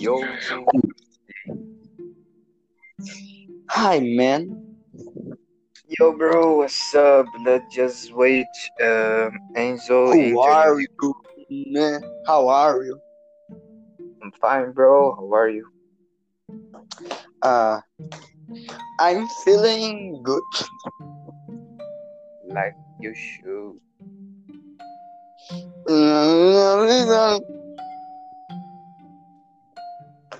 Yo. Hi, man. Yo, bro, what's up? Let's just wait. Um, Enzo. Who are you, man? How are you? I'm fine, bro. How are you? Uh, I'm feeling good. Like you should.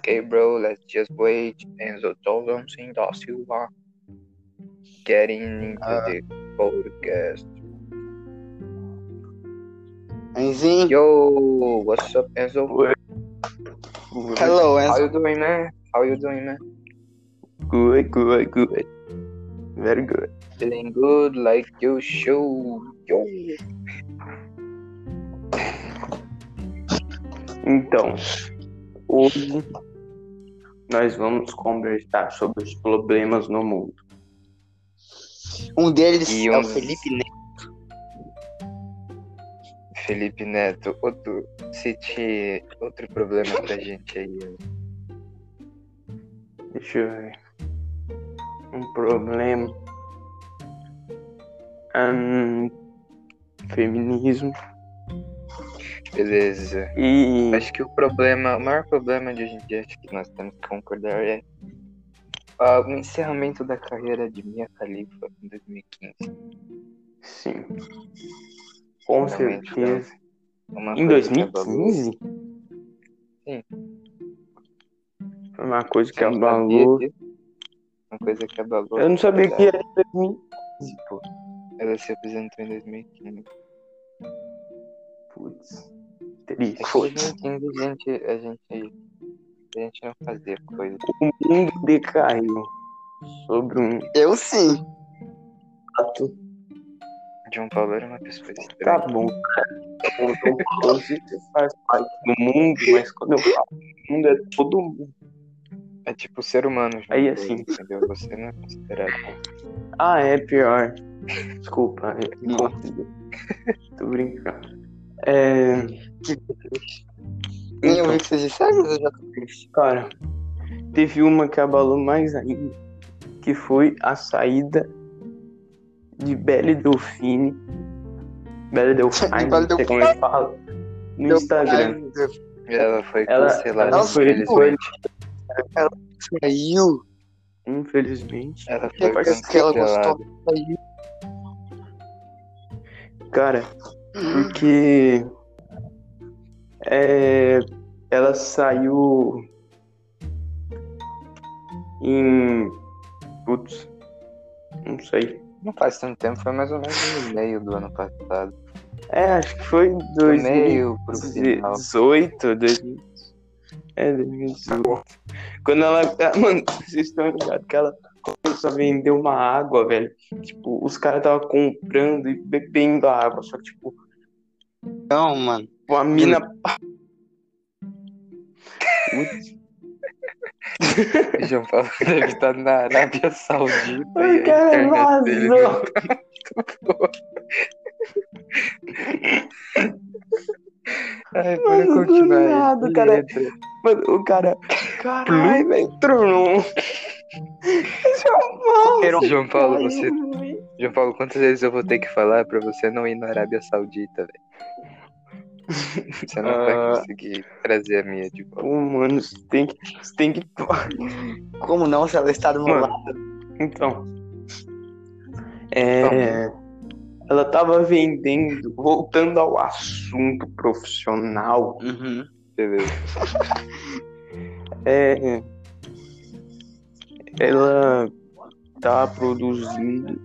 Okay, bro, let's just wait. Enzo Thompson da Silva getting into Uh, the podcast. Enzinho. Yo, what's up, Enzo? Hello, How you doing, man? How you doing, man? Good, good, good. Very good. Feeling good, like you should. Yo. Então, hoje nós vamos conversar sobre os problemas no mundo. Um deles E é um- o Felipe Neto. Felipe Neto, outro, cite outro problema pra gente aí. Deixa eu ver. Um problema. Ahn, feminismo. Beleza. E Acho que o problema, o maior problema de hoje em dia, acho que nós temos que concordar é o encerramento da carreira de Mia Khalifa em 2015. sim. Com Realmente, certeza. Em coisa que abalou- 2015? Sim. Foi uma coisa que não abalou. disso? Uma coisa que abalou. Eu não sabia que era em 2015, pô. Ela se apresentou em 2015. Putz. É Triste. que em 2015 a gente, a gente, a gente não fazia coisa. O mundo decaiu sobre um Eu sim. fato. João Paulo era uma pessoa Tá bom, cara. Tá bom, então, Você faz parte do mundo, mas quando eu falo do mundo é todo mundo. É tipo ser humano, João Aí, assim. entendeu? Você não é considerado. Ah, é pior. Desculpa, eu me confundi. Tô brincando. É, Nem Então. ouvi que vocês disseram, mas eu já cara, teve uma que abalou mais ainda, que foi a saída de Belle Delfine. Belle Delfine, Belle não sei como é que fala. No Instagram. Ela foi Ela, cancelada, ela foi, foi, infelizmente. Saiu. infelizmente. Ela foi Parece que ela cancelada. gostou. Saiu. Cara, porque é, ela saiu em. Putz, não sei. Não faz tanto tempo, foi mais ou menos no meio do ano passado. É, acho que foi Do meio pro final. 2018, 2000, é, 2018. Quando ela. ah, Mano, vocês estão ligados que ela começou a vender uma água, velho. Tipo, os caras estavam comprando e bebendo a água, só que, tipo, Não, mano. uma mina. Putz. João Paulo deve estar na Arábia Saudita. a O cara vazou. Ai, bora Mano, do continuar aí. nada, cara. Mano, o cara. Caralho, entrou num. João João Paulo, você. Paulo. João Paulo, quantas vezes eu vou ter que falar pra você não ir na Arábia Saudita, velho? Você não vai Ah. conseguir trazer a minha de volta. Pô, mano, você tem que. Você tem que. Como não, se ela está do meu Mano. lado? Então. É. Ela tava vendendo, voltando ao assunto profissional, Uhum. Beleza. é. Ela tava produzindo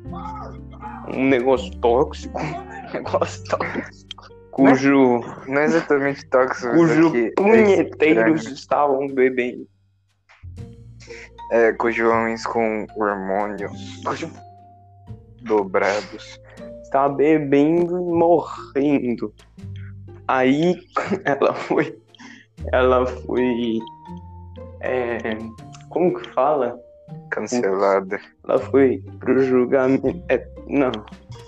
um negócio tóxico, Negócio tóxico. cujo, Não é exatamente tóxico, cujo aqui é punheteiros estranho. estavam bebendo. É, cujo homens com hormônios dobrados. Estava bebendo e morrendo. Aí ela foi. Ela foi. é, como que fala? Cancelada. Ela foi pro julgamento. é, não.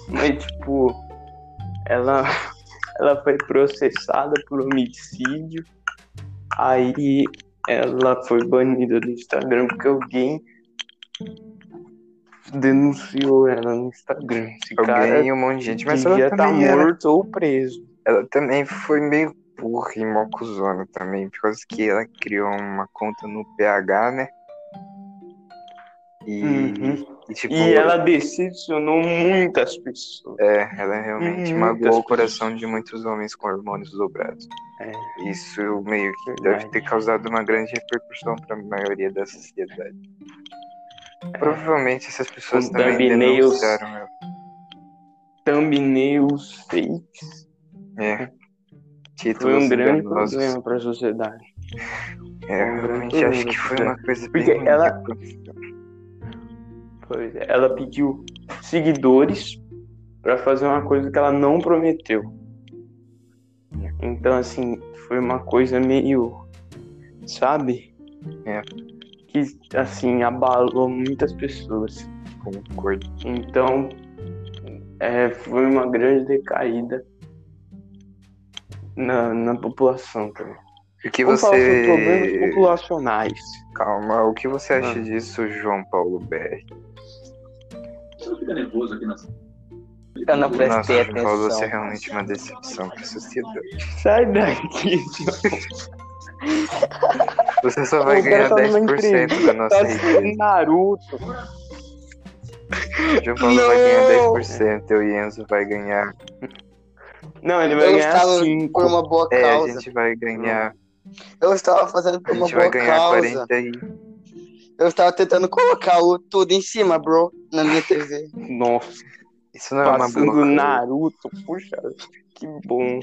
Mas tipo. Ela. Ela foi processada por homicídio. Aí ela foi banida do Instagram porque alguém denunciou ela no Instagram. Esse cara Alguém um monte de gente, mas ela estar era- morto ou preso. ela também foi meio burra e mocuzona também, por causa que ela criou uma conta no PH, né? E, Uhum. e, tipo, E ela decepcionou muitas pessoas. é, ela realmente Muitas magoou o pessoas. coração de muitos homens com hormônios dobrados. É. Isso meio que deve ter causado uma grande repercussão para a maioria da sociedade. Provavelmente essas pessoas Com também thumbnails. denunciaram ela. Thumbnails fakes É. foi Títulos um grande enganosos. problema para a sociedade. É, eu um realmente acho que foi uma coisa Porque bem ela-. Pois é, ela pediu seguidores para fazer uma coisa que ela não prometeu. Então, assim, foi uma coisa meio. Sabe? É. Que, assim, abalou muitas pessoas. Concordo. Então, é, foi uma grande decaída na, na população também. O que Vamos falar sobre problemas você. populacionais. Calma, o que você acha Ah. disso, João Paulo BR? Você não fica nervoso aqui na Eu não Nossa, prestei João Paulo, você é atenção. realmente uma decepção pra sociedade. Sai daqui, Você só vai ganhar tá numa 10% da nossa Tá rede. assistindo Naruto. João Paulo vai ganhar 10%, eu e Enzo vai ganhar. Não, ele vai Eu ganhar estava 5. por uma boa É, a causa. gente vai ganhar. Eu estava fazendo por A uma gente vai boa ganhar causa. 40 e. Eu estava tentando colocar o tudo em cima, bro, na minha TV. Nossa, Isso não é uma passando boa. coisa. Naruto. Puxa, que bom.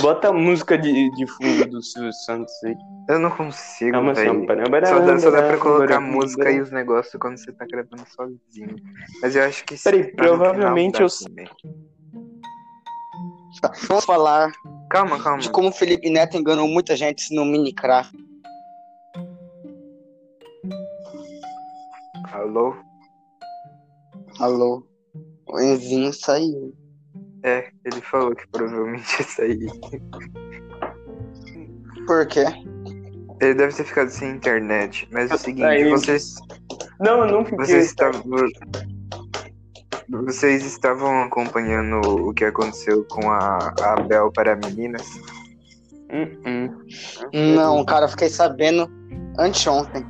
Bota a música de, de fundo do Silvio Santos aí. Eu não consigo, Calma, velho. Só dá, só dá pra colocar música e os negócios quando você tá gravando sozinho. Mas eu acho que se Peraí, tá provavelmente eu- também. Tá, Vamos falar Calma, calma. de como o Felipe Neto enganou muita gente no Minecraft. Alô? Alô? O Enzinho saiu. É, ele falou que provavelmente ia sair. Por quê? Ele deve ter ficado sem internet. Mas é o seguinte, Aí- vocês, Não, eu não fiquei. vocês estavam. Vocês estavam acompanhando o que aconteceu com a, a Abel para meninas? Hum, hum. Não, cara, eu fiquei sabendo anteontem.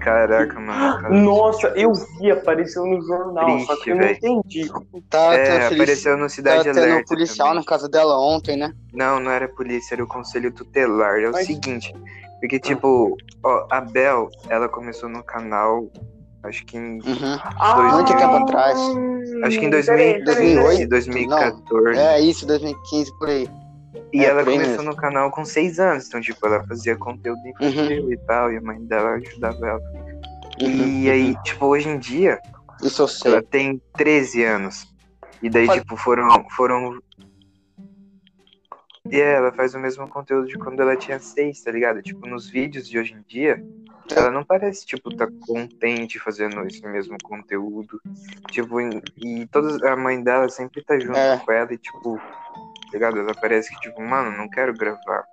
Caraca, mano. cara. Nossa, eu vi, apareceu no jornal, só Triste, que eu não velho. entendi. Tá É, tendo, feliz... apareceu no tá Cidade tendo Alerta. policial também. na casa dela ontem, né? Não, não era polícia, era o conselho tutelar. É o Mas- seguinte, porque tipo, ó, a Bel, ela começou no canal, acho que em, Uhum. Ah, Muito tempo atrás. acho que em peraí, 2015, peraí, peraí. 2014. É isso, 2015 por aí. E é, ela começou mesmo. no canal com seis anos, então tipo, ela fazia conteúdo infantil e tal, e a mãe dela ajudava ela. Uhum. E aí, tipo, hoje em dia, Isso eu ela sei. tem 13 anos. E daí, tipo, foram. foram... E é, ela faz o mesmo conteúdo de quando ela tinha seis, tá ligado? Tipo, nos vídeos de hoje em dia, ela não parece, tipo, tá contente fazendo esse mesmo conteúdo. Tipo, e, todas, a mãe dela sempre tá junto É. com ela e, tipo, ligado? Ela parece que, tipo, mano, não quero gravar.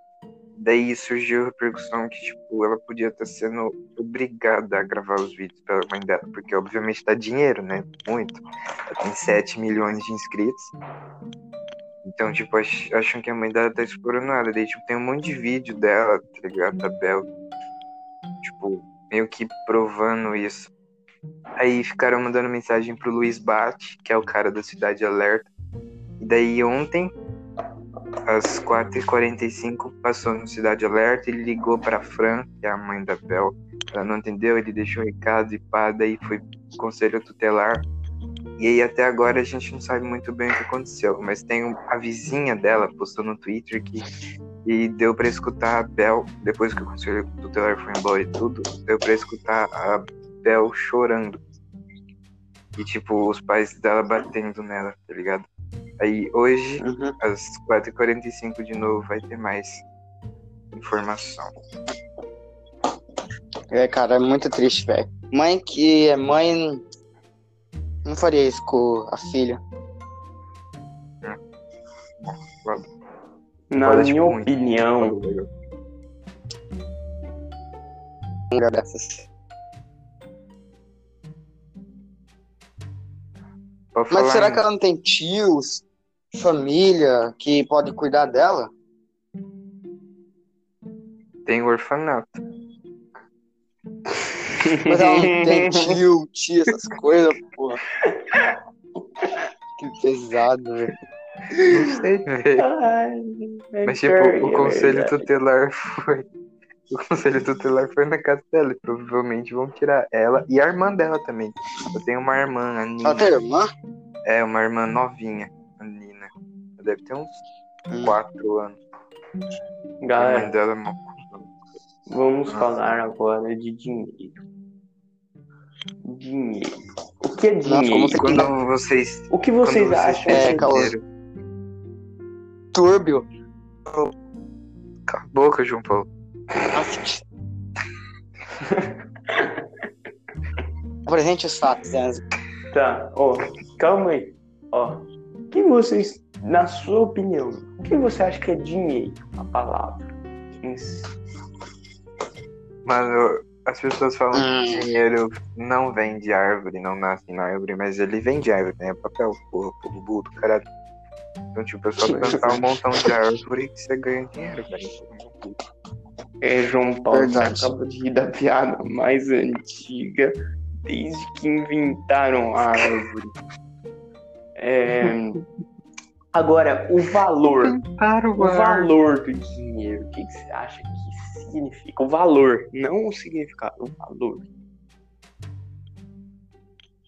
Daí surgiu a repercussão que, tipo, ela podia estar sendo obrigada a gravar os vídeos pela mãe dela, porque obviamente dá dinheiro, né? Muito. Ela tem 7 milhões de inscritos. Então, tipo, ach- acham que a mãe dela tá explorando ela. Daí, tipo, tem um monte de vídeo dela, tá ligado? Da Bel. Tipo, meio que provando isso. Aí ficaram mandando mensagem pro Luiz Bate, que é o cara da Cidade Alerta. E daí ontem, às 4h45, passou no Cidade Alerta, ele ligou pra Fran, que é a mãe da Bel. Ela não entendeu, ele deixou o recado e pá, daí foi conselho tutelar. E aí até agora a gente não sabe muito bem o que aconteceu, mas tem um- a vizinha dela postou no Twitter que e deu pra escutar a Bel, depois que o conselho tutelar foi embora e tudo, deu pra escutar a Bel chorando. E tipo, os pais dela batendo nela, tá ligado? Aí hoje, Uhum. às 4h45 de novo, vai ter mais informação. É, cara, é muito triste, velho. Mãe que é mãe não faria isso com a filha. Na Fala, minha tipo, muito. opinião, um Mas será em- que ela não tem tios, família que pode cuidar dela? tem o orfanato? Mas ela não tem tio, tia, essas coisas, porra. Que pesado, velho. Não sei, velho. Mas, tipo, o conselho tutelar foi. O conselho tutelar foi na casa dela. E provavelmente vão tirar ela e a irmã dela também. Eu tenho uma irmã, a Nina. Ela tem irmã? É, uma irmã novinha, a Nina. Ela deve ter uns Hum. 4 anos. A mãe Galera, dela é uma vamos falar agora de dinheiro. Dinheiro. O que é Nossa, dinheiro? como você- Quando vocês. O que vocês quando acham? É, dinheiro- Túrbio. Cala a boca, João Paulo. Apresente os fatos, Enzo. Tá, ó, calma aí. Ó, o que vocês, na sua opinião, o que você acha que é dinheiro? A palavra. Mano, as pessoas falam Hum. que dinheiro não vem de árvore, não nasce na árvore, mas ele vem de árvore, né? Papel, porra, porra, burro do caralho. Então, tipo, é só plantar um montão de árvore que você ganha dinheiro, velho. É, João Paulo, Verdade. de rir da piada mais antiga desde que inventaram a árvore. É, Agora, o valor. O valor do dinheiro. O que, que você acha que significa? O valor, não o significado, o valor.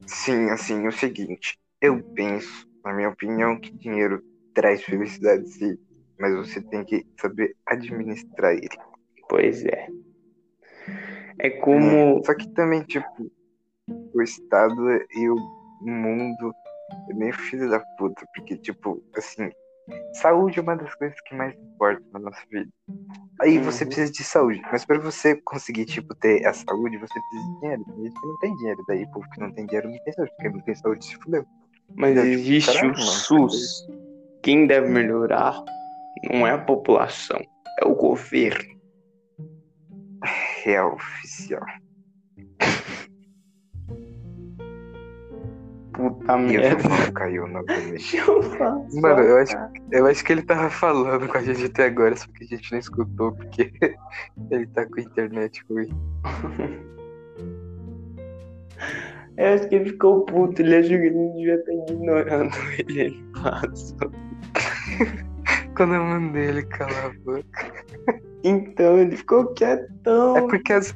Sim, assim, é o seguinte. Eu penso, na minha opinião, que dinheiro traz felicidade, sim. Mas você tem que saber administrar ele. Pois é. É como. Só que também, tipo, o Estado e o mundo é meio filho da puta. Porque, tipo, assim, saúde é uma das coisas que mais importa na nossa vida. Aí você Uhum. precisa de saúde. Mas pra você conseguir, tipo, ter a saúde, você precisa de dinheiro. Tem gente que não tem dinheiro. Daí, o povo que não tem dinheiro não tem saúde. Porque não tem saúde se fudeu. Mas É, tipo, existe caralho, o mano, SUS. Quem deve melhorar não é a população, é o governo. Real oficial. Puta merda. Caiu fazer. Mano, eu acho, eu acho que ele tava falando com a gente até agora, só que a gente não escutou, porque ele tá com a internet ruim. Eu acho que ele ficou puto, ele achou que a gente devia estar ignorando ele. Ele passou. Quando eu mandei ele calar a boca. Então ele ficou quietão. É porque as-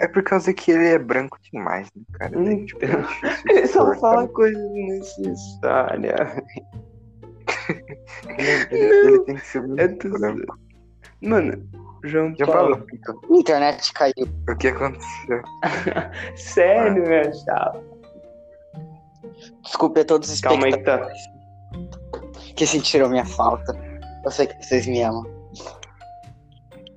é por causa que ele é branco demais, né, cara? Daí, Hum. tipo, é Ele só fala coisas necessárias. Ele, ele- ele tem que ser muito É tudo. branco. Mano, João Já Paulo. falou. A internet caiu. O que aconteceu? Sério, meu chapa. Desculpe a todos os Calma aí tá. que sentiram minha falta. Eu sei que vocês me amam.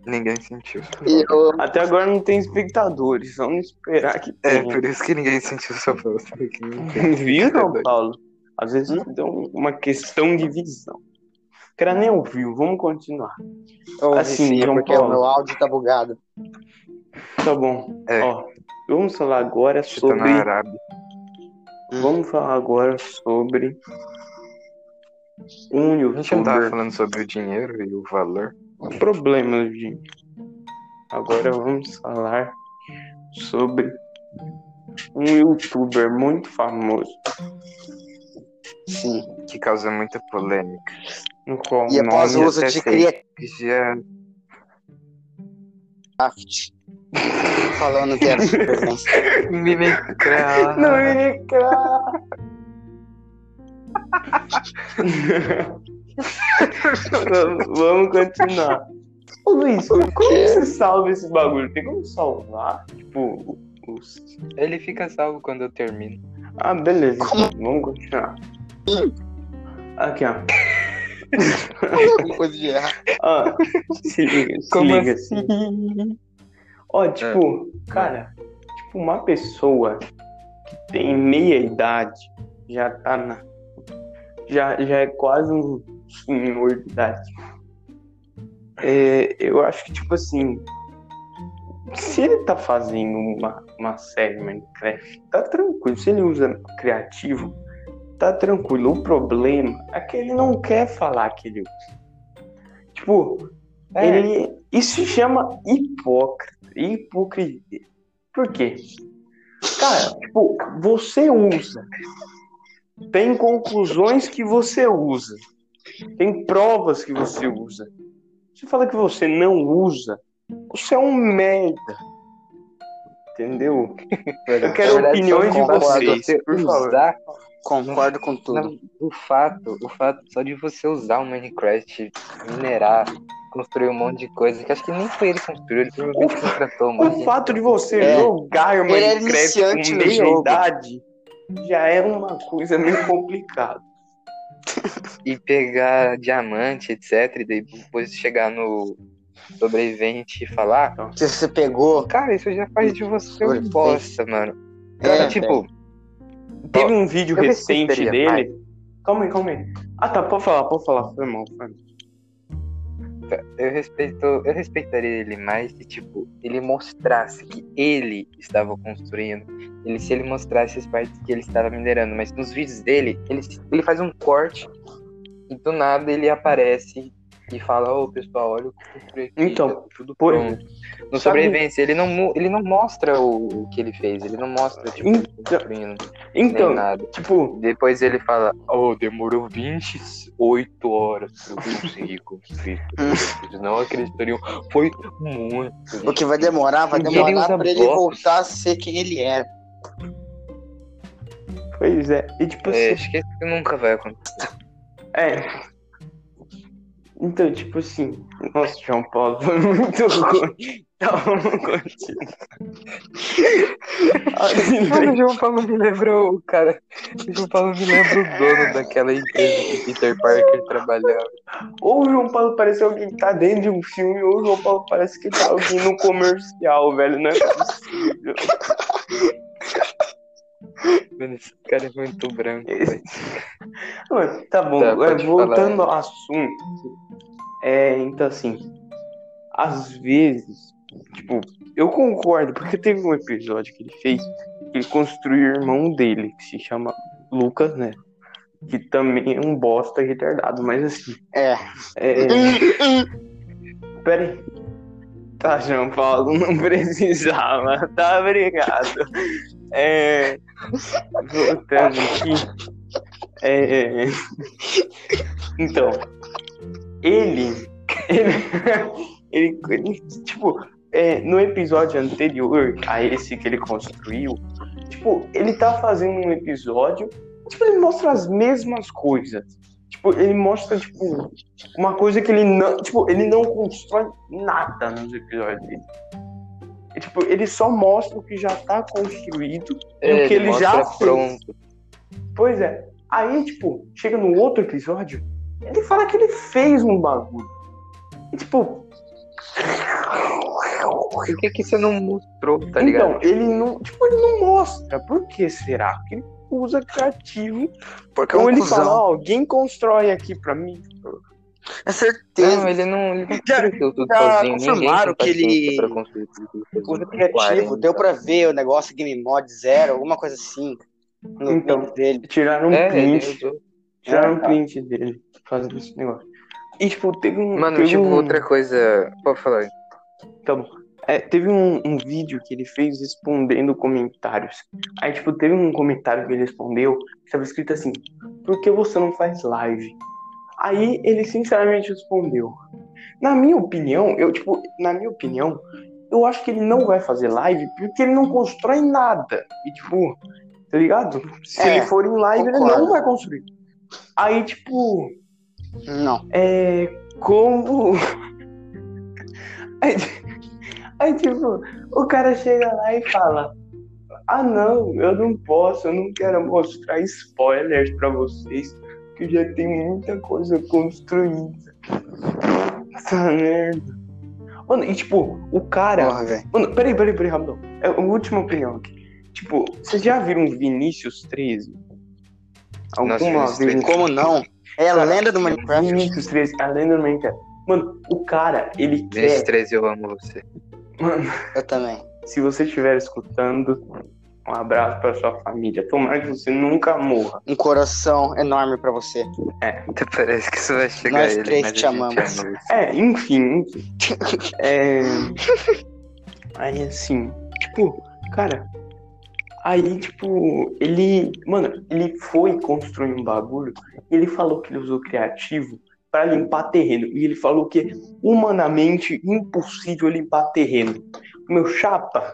Ninguém sentiu. Eu, Até agora não tem espectadores, vamos esperar que É, tenha. por isso que ninguém sentiu sua tem Viu, espectador. Paulo? Às vezes Hum? deu uma questão de visão. O cara nem ouviu, vamos continuar. eu Assim, sim, João porque Paulo. o meu áudio tá bugado. Tá bom. É. Ó, vamos falar agora Você tá sobre. na Arábia. Vamos falar agora sobre um A gente não tava youtuber. falando sobre o dinheiro e o valor. Problemas de. Agora vamos falar sobre um youtuber muito famoso, Sim. Que causa muita polêmica. no qual E o após o uso de. Creative Já falando que era supervivência. Minecraft. Não, Minecraft! vamos, continuar. Ô Luiz, como, você salva esse bagulho? Tem como salvar? Tipo, os. Ele fica salvo quando eu termino. Ah, beleza. Como? Vamos continuar. Aqui, ó. Coisa de. Ah, se liga, se Como liga. assim? Ó, tipo, cara, tipo, uma pessoa que tem meia idade já tá na. Já, já é quase um senhor de idade. É, eu acho que, tipo assim, se ele tá fazendo uma, uma série Minecraft, tá tranquilo. Se ele usa criativo, tá tranquilo. O problema é que ele não quer falar que ele usa. Tipo, É. ele. Isso se chama hipócrita. Hipocrisia. Por quê? Cara, tipo, você usa. Tem conclusões que você usa. Tem provas que você usa. Você fala que você não usa, você é um merda. Entendeu? Eu quero verdade, opiniões de vocês, você por favor. usar Concordo com tudo. Não, o fato, o fato só de você usar o Minecraft, minerar, construir um monte de coisa, que acho que nem foi ele que construiu, ele provavelmente contratou uma O fato de você É. jogar Ele é Minecraft com meia idade já é uma coisa meio complicada. e pegar diamante, etc, e daí depois chegar no sobrevivente e falar, Se você pegou. cara, isso já faz de você um Sobrevivente. bosta, mano. É, Cara, tipo, Teve um vídeo eu recente dele. Calma aí, calma aí. Ah tá, pode falar, pode falar. Foi mal, foi mal. Eu respeito, eu respeitaria ele mais se, tipo, ele mostrasse que ele estava construindo. Ele, se ele mostrasse as partes que ele estava minerando, mas nos vídeos dele, ele, ele faz um corte e do nada ele aparece e fala, ô pessoal, olha o que eu construí aqui, Então, tá tudo por- pronto. No sabe- sobrevivência, ele não, ele não mostra o, o que ele fez, ele não mostra, tipo, ele Então- construindo, Então, nem nada. tipo, Depois ele fala, oh, demorou 28 horas pra eu conseguir construir. Eles não acreditariam. Foi muito. O que vai demorar, vai ele demorar usa pra ele blocos. voltar a ser quem ele era. pois é. E tipo É, assim, acho que isso nunca vai acontecer. É. Então, tipo assim, nossa, João Paulo foi muito ruim. Ai, Mano, o João Paulo me lembrou o cara. O João Paulo me lembra o dono daquela empresa que Peter Parker trabalhava. ou o João Paulo parece alguém que tá dentro de um filme, ou o João Paulo parece que tá alguém no comercial, velho. Não é possível. Mano, esse cara é muito branco. Esse-. Mano, tá bom, Tá, é, voltando falar. ao assunto. É, então assim, às vezes, tipo, eu concordo, porque teve um episódio que ele fez, que ele construiu o irmão dele, que se chama Lucas, né? Que também é um bosta retardado, mas assim, É. é. Pera aí. Tá, João Paulo, não precisava. Tá, obrigado. É. Voltando aqui. É. Então. Ele. Ele. Ele. ele, tipo, é, no episódio anterior a esse que ele construiu, tipo, ele tá fazendo um episódio. Tipo, ele mostra as mesmas coisas. Tipo, ele mostra, tipo, uma coisa que ele não. Tipo, ele não constrói nada nos episódios dele. E, tipo, ele só mostra o que já tá construído e o que ele já mostra fez. pronto. Pois é. Aí, tipo, chega no outro episódio, ele fala que ele fez um bagulho. E, tipo. Por que, que você não mostrou, tá ligado? então, ele não. Tipo, ele não mostra. Por que será? Porque ele usa criativo. Porque é um Ou ele cuzão. fala, ó, alguém constrói aqui pra mim. É certeza. Não, ele não, ele não Já- tudo já sozinho. Confirmaram que ele. Usa criativo, 40. deu pra ver o negócio Game Mod Zero, alguma coisa assim. No Então. dele. Tiraram um É, print. Tiraram um É, tá. print dele fazendo esse negócio. E, tipo, teve um. Mano, teve tipo, um... outra coisa. Pode falar aí. Tá bom. É, teve um, um vídeo que ele fez respondendo comentários. Aí, tipo, teve um comentário que ele respondeu que estava escrito assim: Por que você não faz live? Aí ele sinceramente respondeu: Na minha opinião, eu, tipo, na minha opinião, eu acho que ele não vai fazer live porque ele não constrói nada. E, tipo, tá ligado? Se É, ele for em live, ele concordo. não vai construir. Aí, tipo, Não. é. Como. Aí, tipo, o cara chega lá e fala: Ah, não, eu não posso, eu não quero mostrar spoilers pra vocês, que já tem muita coisa construída. Essa merda. Mano, e tipo, o cara. Porra. Mano, peraí, peraí, peraí, rapidão. É a última opinião aqui. Tipo, vocês já viram Vinícius 13? Alguma Vinícius vez? 13. Como não? É a lenda do Minecraft. Vinícius 13, a lenda do Minecraft. Mano, o cara, ele quer. 13 eu amo você. Mano, Eu também. se você estiver escutando, um abraço pra sua família. Tomara que você nunca morra. Um coração enorme pra você. Até parece que isso vai chegar Nós a ele, três mas te amamos. ama. É, enfim, enfim. É. Aí assim, tipo, cara. Aí, tipo, ele. Mano, ele foi construir um bagulho e ele falou que ele usou criativo pra limpar terreno. E ele falou que é humanamente impossível limpar terreno. Meu chapa.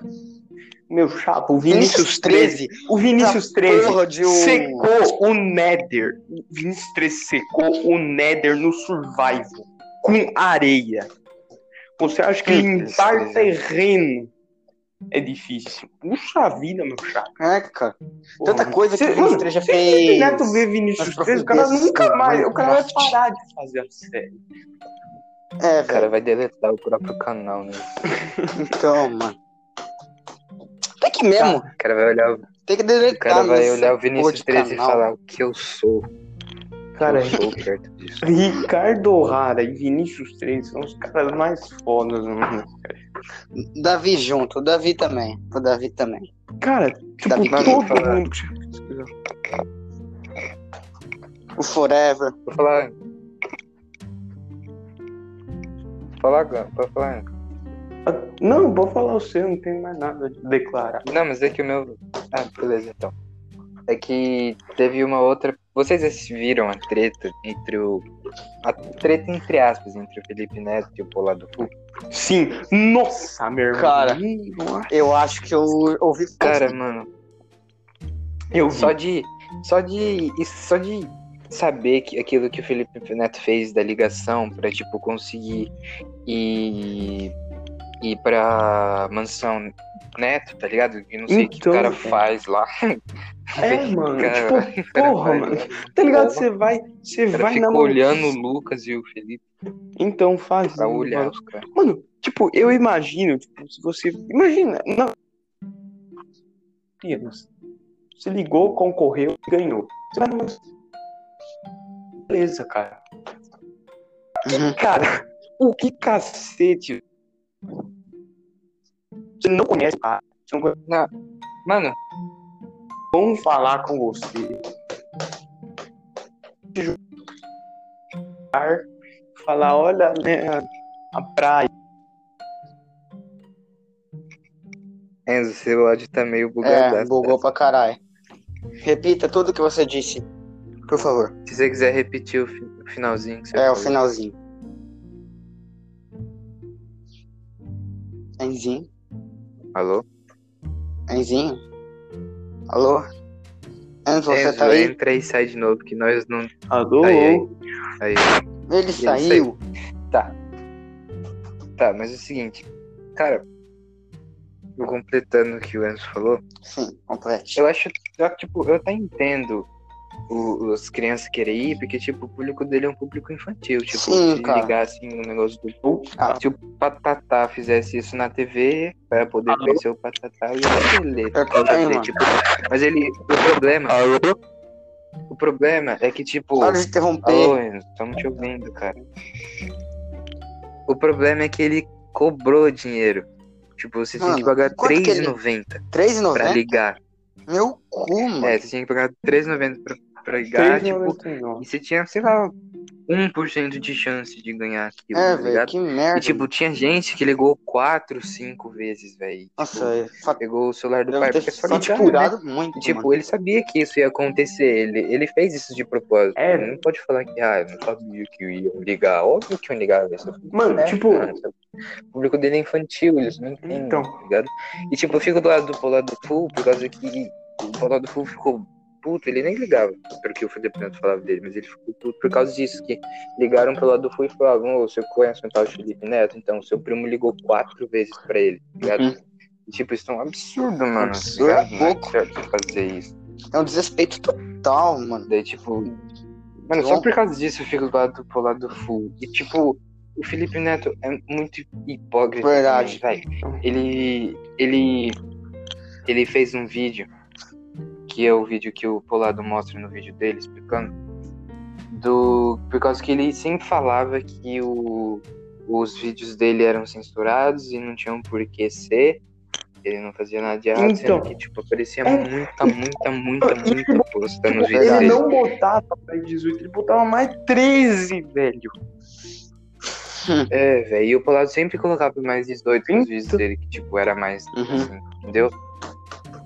Meu chapa, o Vinícius 13. O Vinícius 13 porra de um- secou o Nether. O Vinícius 13 secou o Nether no Survival com areia. Você acha que limpar terreno é difícil? Puxa vida, meu chato. É, cara. Tanta Porra, coisa que cê- o Vinícius 13 já se fez. o Neto vê Vinícius nas 13, o cara nunca mais. O cara vai parar de fazer a série. É, O cara velho. vai deletar o próprio canal, né? Então, mano. Tem que mesmo. O cara vai olhar, o Tem que o deletar cara vai olhar o Vinícius 13 e falar o que eu sou. Cara, eu sou perto disso. Ricardo O'Hara e Vinícius 13 são os caras mais fodas, mano. Davi junto. O Davi também. O Davi também. Cara, tipo, Davi, todo fala. mundo que. O Forever. Vou falar. Vou falar agora, pode falar. Não, vou falar o seu, não tem mais nada de declarar. Não, mas é que o meu. Ah, beleza, então. É que teve uma outra. Vocês viram a treta entre o. A treta entre aspas entre o Felipe Neto e o Polado Fu? Sim, nossa, meu irmão. Cara. Nossa. Eu acho que eu ouvi. Cara, mano, eu vi. só de. Só de. Só de saber que aquilo que o Felipe Neto fez da ligação pra, tipo, conseguir ir. ir pra mansão Neto, tá ligado? E não sei o que o Então, cara cara. faz lá. É, mano, Cara, tipo, porra, mano. Tá ligado? Você vai, você vai fica na olhando o Lucas e o Felipe Então faz. pra olhar mano. os caras. Mano, tipo, eu imagino, tipo, se você. Imagina, não. Você ligou, concorreu, ganhou. Você vai numa. Beleza, cara. Uhum. Cara, o que cacete. Você não conhece, cara. Você não conhece. Mano, Vão falar com você. Falar, olha, né, a- a praia. Enzo, seu áudio tá meio É, bugado. bugou pra caralho. Repita tudo que você disse. Por favor. Se você quiser repetir o, fi- o finalzinho que você É, o falou. finalzinho. Enzinho? Alô? Enzinho? Alô? Enzo, você Enzo, tá aí? entra e sai de novo, que nós não. Alô? Aí, aí. Aí. Ele saiu. Tá. Tá, mas é o seguinte. Cara, eu completando o que o Enzo falou, Sim, complete. eu acho. eu, tipo, eu até entendo o, as crianças querem ir, porque, tipo, o público dele é um público infantil. Tipo, Sim, se cara. ligar assim no negócio do. Ah. Se o Patatá fizesse isso na TV, pra poder Alô? conhecer o Patatá, ia também, mano. tipo, mas ele. O problema. O problema é que, tipo. Para de interromper. Alô, estamos te ouvindo, cara. O problema é que ele cobrou dinheiro. Tipo, você tinha que Mano, pagar quanto que ele- R$3,90 pra R$3,90? ligar. Meu cu, mano. É, você tinha que pagar R$3,90 pra, pra ligar, tipo, 3,99. e você tinha, sei lá, 1% de chance de ganhar aquilo, É, tá velho, ligado? que merda. E, tipo, tinha gente que ligou 4, 5 vezes, velho. Nossa, Tipo, é, pegou o celular do deve pai, porque só te ligar, né? curado muito, E, tipo, mano. ele sabia que isso ia acontecer. Ele, ele fez isso de propósito. É. Ele não pode falar que, ah, eu não sabia que iam ligar. Óbvio que iam ligar, velho. Mano, É, tipo, sabe? O público dele é infantil, eles não entendem, Então. tá ligado? E, tipo, eu fico do lado do Polado Full por causa que o Polado Full ficou puto. Ele nem ligava porque o Felipe Neto falava dele, mas ele ficou puto por causa disso. Que ligaram pro lado do Full e falavam: Ô, você conhece o tal Felipe Neto? Então, seu primo ligou quatro vezes pra ele, tá ligado? Uhum. Tipo, isso é um absurdo, mano. Absurdo, ligado? Não é pouco. certo fazer isso. É um desrespeito total, mano. Daí, tipo. Mano, só por causa disso eu fico do lado, pro lado do full. E, tipo, o Felipe Neto é muito hipócrita. Verdade. também, vai. Ele. Ele. Ele fez um vídeo. Que é o vídeo que o Polado mostra no vídeo dele, explicando. Do. Por causa que ele sempre falava que o. os vídeos dele eram censurados e não tinham por que ser. Ele não fazia nada de errado, Então. sendo que, tipo, aparecia É. muita, muita, muita, muita posta nos vídeos Ele não botava mais 18, ele botava mais 13, velho. É, velho. E o Polado sempre colocava mais 18 nos Então. vídeos dele, que, tipo, era mais. Uhum. assim, entendeu?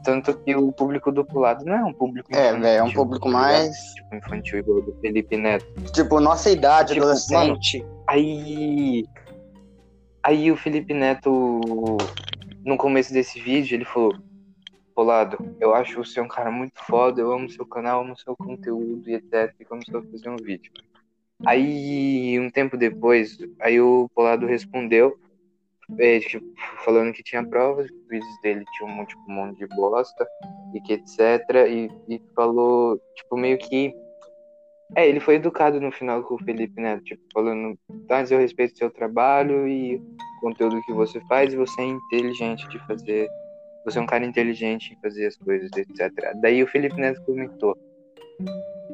Tanto que o público do Polado não é um público É, infantil, velho, é um público tá mais. Tipo, infantil igual do Felipe Neto. Tipo, nossa idade, Tipo, adolescente. Aí. Aí o Felipe Neto, no começo desse vídeo, ele falou: Polado, eu acho você um cara muito foda, eu amo seu canal, amo seu conteúdo e etc. E começou a fazer um vídeo. Aí, um tempo depois, aí o Polado respondeu, é, tipo, falando que tinha provas, que os vídeos dele tinham um, tipo, um monte de bosta e que etc. E, e falou, tipo, meio que. É, ele foi educado no final com o Felipe Neto, tipo, falando, tá, mas eu respeito seu trabalho e o conteúdo que você faz e você é inteligente de fazer. Você é um cara inteligente em fazer as coisas, etc. Daí o Felipe Neto comentou.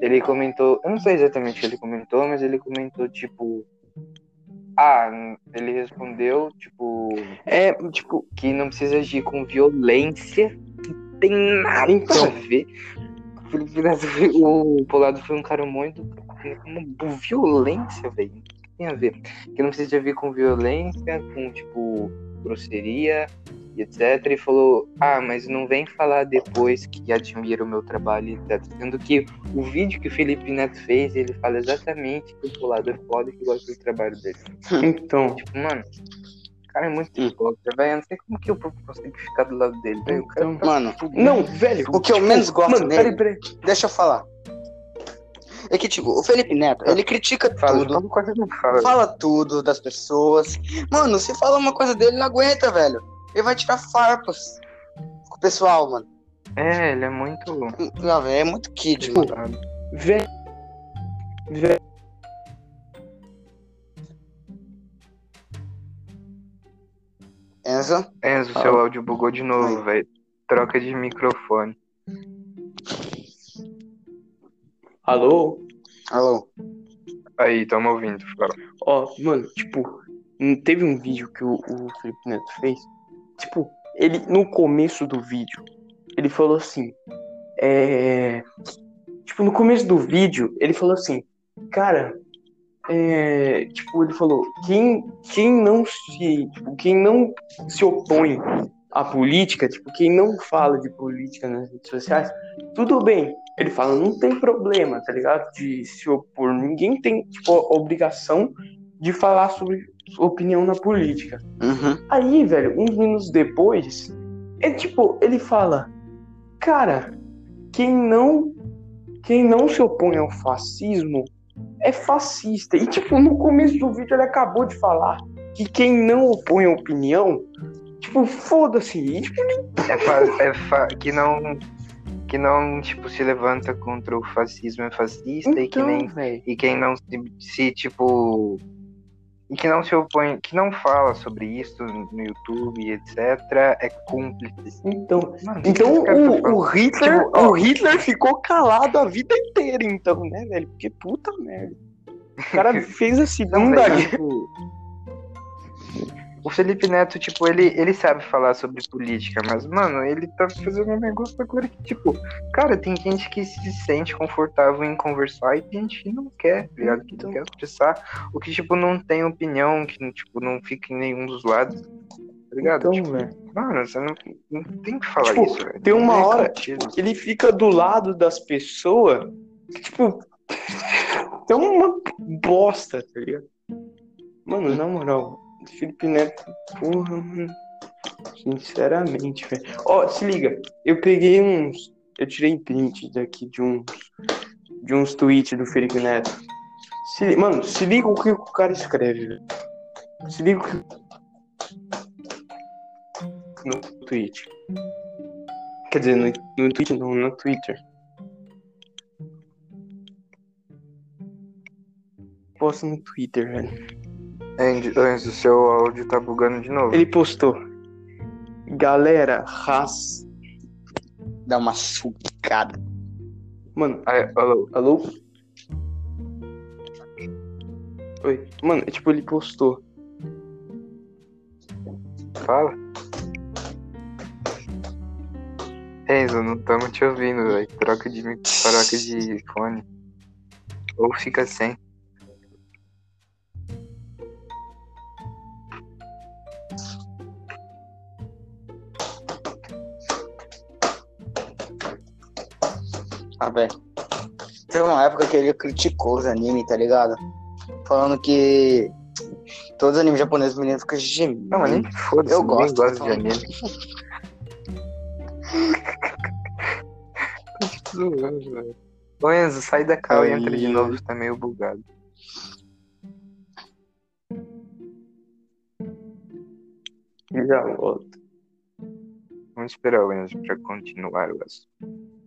Ele comentou, eu não sei exatamente o que ele comentou, mas ele comentou, tipo. Ah, ele respondeu, tipo, É, tipo, que não precisa agir com violência, tem nada Então. a ver. O Felipe Neto foi- o Polado foi um cara muito. Violência, velho. O que tem a ver? Que não precisa vir com violência, com, tipo, grosseria e etc. E falou: Ah, mas não vem falar depois que admira o meu trabalho e etc. Sendo que o vídeo que o Felipe Neto fez, ele fala exatamente que o Polado é foda e que gosta do trabalho dele. então. Tipo, mano, o cara é muito hipócrita, velho. Eu não sei como que o povo consegue ficar do lado dele, velho. Então. tá Mano, Não, velho. O que eu tipo, menos gosto mano, nele- Peraí, peraí. deixa eu falar. É que, tipo, o Felipe Neto, ele critica fala, tudo. fala. Fala tudo das pessoas. Mano, se fala uma coisa dele, não aguenta, velho. Ele vai tirar farpas com o pessoal, mano. É, ele é muito. Não, velho, é muito kid, Tipo, mano. Velho. Velho. Enzo? Enzo, seu áudio bugou de novo, velho. Troca de microfone. Alô? Alô? Aí, tamo ouvindo, fala. Ó, mano, tipo, hum, teve um vídeo que o, o Felipe Neto fez. Tipo, ele, no começo do vídeo, ele falou assim. É. Tipo, no começo do vídeo, ele falou assim, cara. É, tipo, ele falou, quem, quem não se. Tipo, quem não se opõe à política, tipo, quem não fala de política nas redes sociais, tudo bem. Ele fala, não tem problema, tá ligado? De se opor. Ninguém tem, tipo, obrigação de falar sobre sua opinião na política. Uhum. Aí, velho, uns minutos depois, é tipo, ele fala, cara, quem não quem não se opõe ao fascismo é fascista. E tipo, no começo do vídeo ele acabou de falar que quem não opõe a opinião, tipo, foda-se. Tipo, É, fa- é fa- que não. Que não, tipo, se levanta contra o fascismo é fascista e que então, nem. E quem não se, se, tipo. E que não se opõe, que não fala sobre isso no YouTube, etc., é cúmplice. Então, Mano, então o, o falando? Hitler, Tipo, o Hitler ficou calado a vida inteira, então, né, velho? Porque puta merda. O cara fez a Não, segunda guerra. Tipo, O Felipe Neto, tipo, ele, ele sabe falar sobre política, mas, mano, ele tá fazendo um negócio agora que, tipo, cara, tem gente que se sente confortável em conversar e tem gente que não quer, tá ligado? Que não quer expressar, o que, tipo, não tem opinião, que, tipo, não fica em nenhum dos lados, tá ligado? Então, Tipo, velho. mano, você não, não tem que falar Tipo, isso, velho. tem uma Não é hora sentido. ele fica do lado das pessoas que, tipo, é uma bosta, tá ligado? Mano, na moral, Felipe Neto, porra, mano. Sinceramente, velho. Ó, se liga, eu peguei uns. Eu tirei print daqui de uns. De uns tweets do Felipe Neto. Se mano, se liga o que o cara escreve, velho. Se liga o que. No tweet. Quer dizer, no, no tweet não, no Twitter. Posta no Twitter, velho. Andy, Andy, o seu áudio tá bugando de novo. Ele postou. Galera, ras. Dá uma sugada. Mano, Aí, alô, alô? Oi. Mano, é tipo, ele postou. Fala. Enzo, não estamos te ouvindo, velho. Troca de, troca de fone. Ou fica sem. Velho. Teve uma época que ele criticou os animes, tá ligado? Falando que todos os animes japoneses meninos ficam gemendo. Não, mas nem foda-se. Eu ninguém gosto, gosta tô de anime. Te zoando, velho. Ô Enzo, sai da cal e entra de novo, tá meio bugado. Já volto. Vamos esperar o Enzo pra continuar o assunto.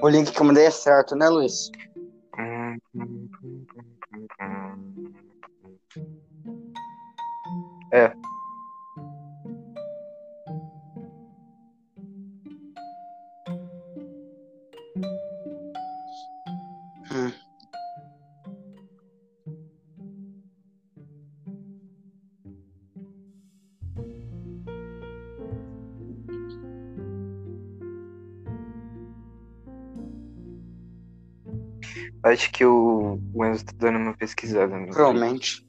O link que eu mandei é certo, né, Luiz? É. Hum. Acho que o, o Enzo tá dando uma pesquisada. No Provavelmente.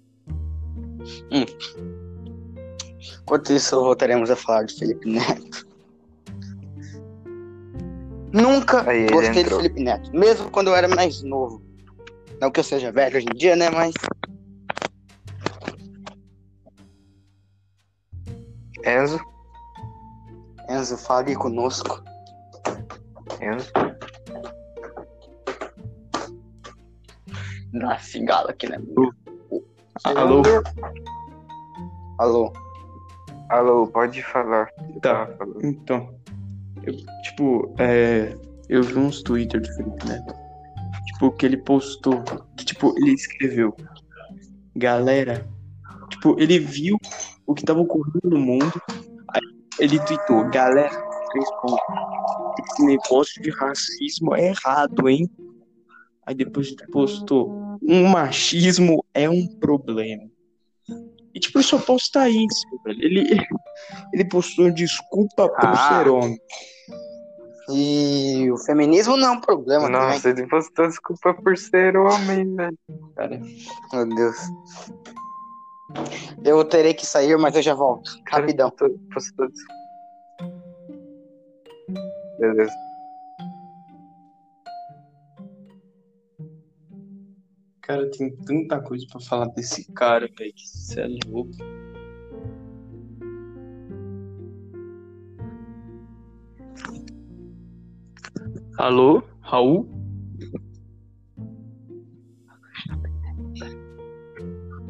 Hum. Enquanto isso, voltaremos a falar de Felipe Neto. Nunca Aí gostei de. Felipe Neto, mesmo quando eu era mais novo. Não que eu seja velho hoje em dia, né? Mas Enzo? Enzo, fale conosco. Enzo? Na cigala aqui, né? Alô? Alô. Alô, pode falar. Tá. falando. Então, eu, tipo, é, eu vi uns Twitter do Felipe Neto. Tipo, que ele postou. Que, tipo, ele escreveu. Galera. Tipo, ele viu o que tava ocorrendo no mundo. Aí ele tweetou. Galera, três pontos. Esse negócio de racismo é errado, hein? Aí depois ele postou. Um machismo é um problema. E, tipo, ele só posta isso, velho. Ele, ele postou desculpa por Ah. ser homem. E o feminismo não é um problema também. Nossa, ele postou desculpa por ser homem, velho. Cara, Meu Deus. Eu terei que sair, mas eu já volto. Rapidão. Postou- Beleza. Cara, tem tanta coisa pra falar desse cara, velho, que você é louco. Alô? Raul?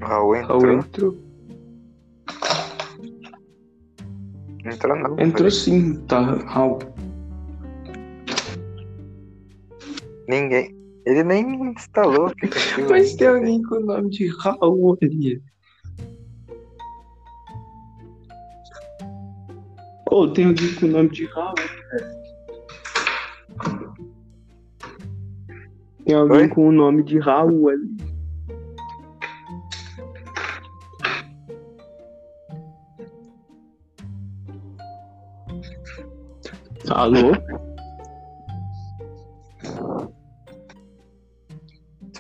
Raul entrou. Raul entrou. Entrou não. Entrou velho. sim, tá, Raul. Ninguém. Ele nem instalou. Mas tem alguém com o nome de Raul ali. Pô, tem alguém com o nome de Raul, velho. Tem alguém Oi? com o nome de Raul ali. Alô?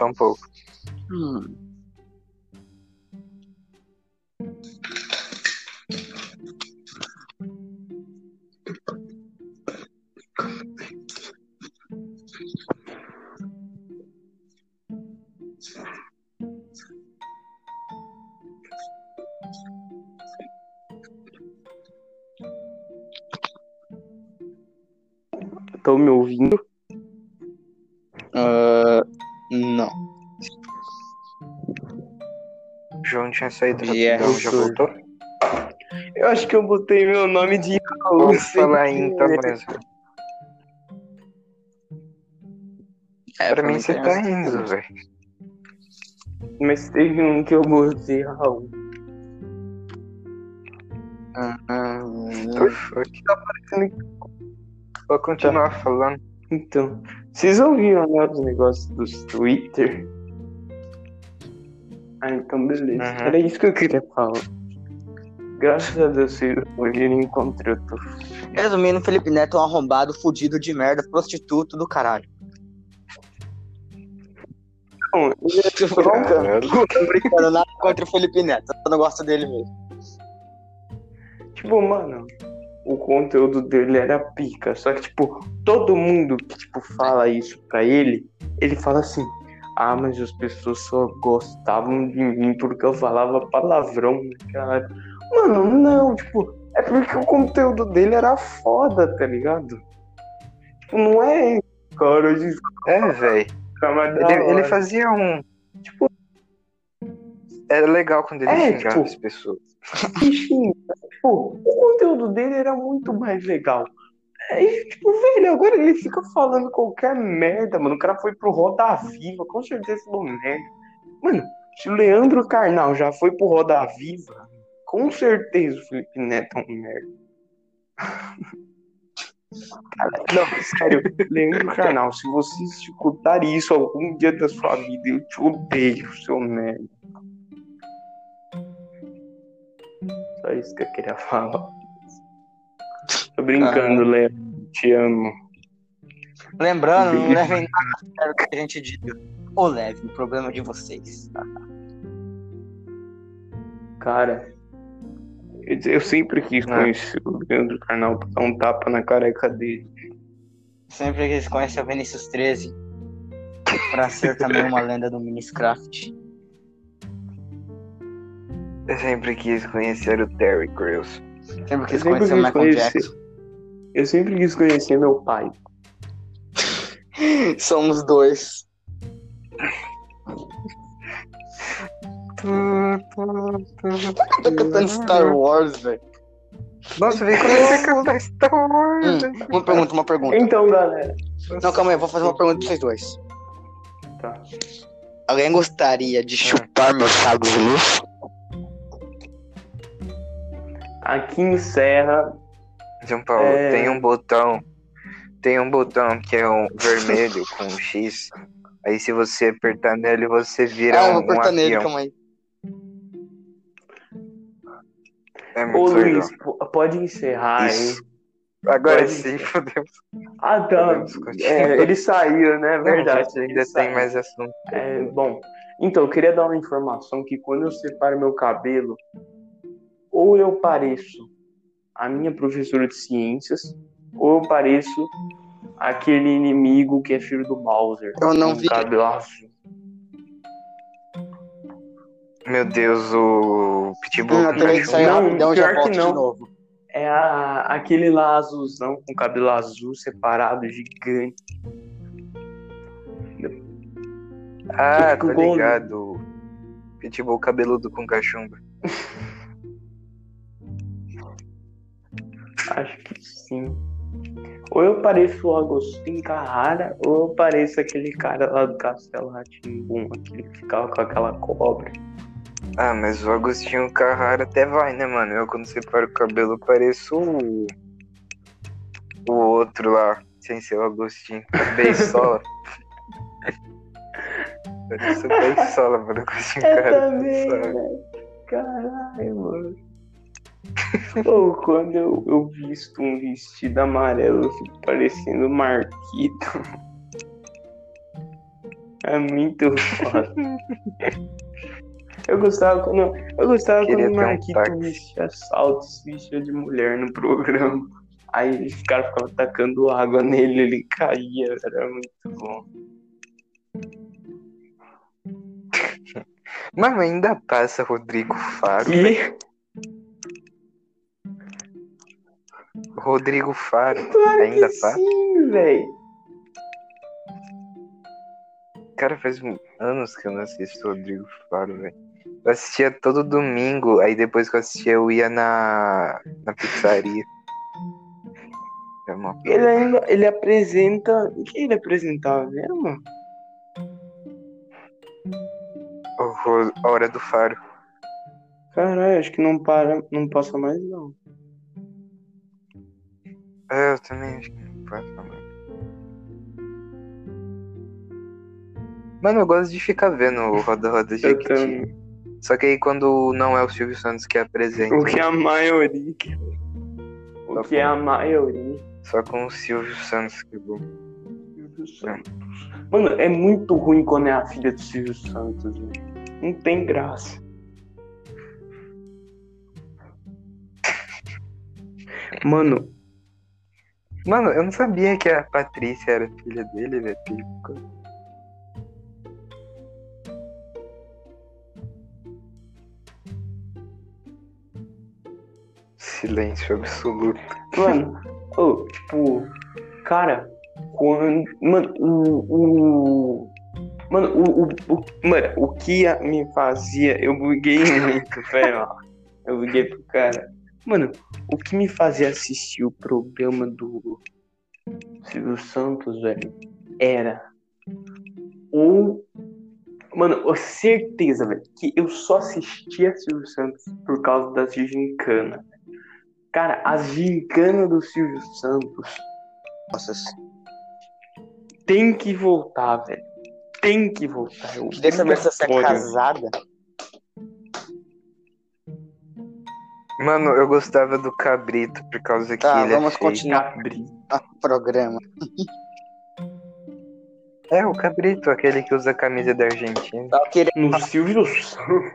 Um pouco. Hum. Tinha saído Yeah, rapidão, já voltou? Eu acho que eu botei meu nome de Raul. Vamos falar então mesmo. É, pra mim você tá essa- indo, velho. Mas teve um que eu botei Raul. Ah, Tô fuck. Vou continuar falando. Então, vocês ouviram né, os negócios dos Twitter? Ah, então beleza. Uhum. Era isso que eu queria falar. Graças a Deus vocês ouviram enquanto eu tô. Resumindo, Felipe Neto é um arrombado, fudido de merda, prostituto do caralho. Não, ele é Caralho. Tô brincando, nada contra o Felipe Neto. Eu não gosto dele mesmo. Tipo, mano, o conteúdo dele era pica. Só que, tipo, todo mundo que, tipo, fala isso pra ele, ele fala assim, ah, mas as pessoas só gostavam de mim porque eu falava palavrão, né, cara. Mano, não, tipo, é porque o conteúdo dele era foda, tá ligado? Tipo, não é, cara, gente É, velho. Ele, ele fazia um. Tipo, Era legal quando ele É, xingava tipo- as pessoas. Enfim, tipo, o conteúdo dele era muito mais legal. Aí, tipo, velho, agora ele fica falando qualquer merda, mano. O cara foi pro Roda Viva, com certeza falou merda. Mano, se o Leandro Carnal já foi pro Roda Viva, com certeza o Felipe Neto é um merda. Cara, não, sério, Leandro Carnal, se você escutar isso algum dia da sua vida, eu te odeio, seu merda. Só isso que eu queria falar. Tô brincando, Léo. Te amo. Lembrando, não levem nada que a gente diga. Ou leve, o problema é de vocês. Cara, eu, eu sempre quis Ah. conhecer o Leandro Carnal pra dar um tapa na careca dele. Sempre que eles conhecem o Vinícius 13. Pra ser também uma lenda do Miniscraft. Eu sempre quis conhecer o Terry Crews. Sempre quis sempre conhecer o quis Michael conhecer. Jackson. Eu sempre quis conhecer meu pai. Somos dois. Tá cantando Star Wars, velho. Nossa, vem começar a cantar Star Wars. Hum, uma pergunta, uma pergunta. Então, galera. Não, calma aí, eu vou fazer uma pergunta pra vocês dois. Tá. Alguém gostaria de chupar meu saco de luz? Aqui encerra. João Paulo, É. tem um botão. Tem um botão que é um vermelho com um X. Aí se você apertar nele, você vira Ah, eu um, vou um apertar nele, calma aí. É Ô. Luiz, pode encerrar, hein? Isso. Agora Pode sim, ser. fodemos. Ah, tá. Podemos. É, ele saiu, né? Verdade. Não, ainda tem saiu. mais assunto. É, bom, então, eu queria dar uma informação que quando eu separo meu cabelo, ou eu pareço a minha professora de ciências, ou eu pareço aquele inimigo que é filho do Bowser. Eu não vi. cabelo azul. Meu Deus, o Pitbull. Hum, eu com terei que sair Não, rapidão já pior que de não. novo. É a, aquele lá azulzão com cabelo azul separado, gigante. Ah, né? ligado. Pitbull cabeludo com cachumba. Acho que sim. Ou eu pareço o Agostinho Carrara, ou eu pareço aquele cara lá do Castelo Ratimbum, aquele que ficava com aquela cobra. Ah, mas o Agostinho Carrara até vai, né, mano? Eu quando separo o cabelo pareço o. O outro lá, sem ser o Agostinho. O Beisola. Parece o Beisola, mano. Agostinho Eu Carrara. também, velho. Caralho, mano. Pô, quando eu, eu visto um vestido amarelo, eu fico parecendo Marquito. É muito foda. Eu gostava quando, eu gostava Queria quando o um Marquito táxi. vestia saltos, vestia de mulher no programa. Aí os caras ficavam tacando água nele, ele caía, era muito bom. Mano, ainda passa Rodrigo Faro. E Rodrigo Faro. claro Ainda que passa? sim, velho. Cara, faz anos que eu não assisto Rodrigo Faro, velho. Eu assistia todo domingo, aí depois que eu assistia eu ia na, na pizzaria. É uma... Ele ainda ele apresenta. O que ele apresentava mesmo? A Hora do Faro. Caralho, acho que não para, não passa mais não. É, eu também acho que não passa, mano. Mano, eu gosto de ficar vendo o Roda Roda Jequiti. também. Só que aí quando não é o Silvio Santos que apresenta, O que é a maioria. O que é a maioria. só com o Silvio Santos que é bom. Silvio Santos. Mano, é muito ruim quando é a filha do Silvio Santos, velho. Não tem graça. Mano, Mano, eu não sabia que a Patrícia era filha dele, velho. Silêncio absoluto. mano, ô, tipo, cara, quando. Mano, o. o mano, o, o, o- Mano, o que me fazia. Eu buguei muito, velho. Eu buguei pro cara. Mano, o que me fazia assistir o programa do Silvio Santos, velho, era. Ou. Mano, eu certeza, velho, que eu só assistia Silvio Santos por causa das gincanas. Cara, as gincanas do Silvio Santos Nossa, tem que voltar, velho. Tem que voltar. Eu queria saber se você é casada. Mano, eu gostava do Cabrito por causa que Tá, ele vamos é continuar Cabrito. o programa. É, o Cabrito, aquele que usa a camisa da Argentina. Só queria No Silvio Santos.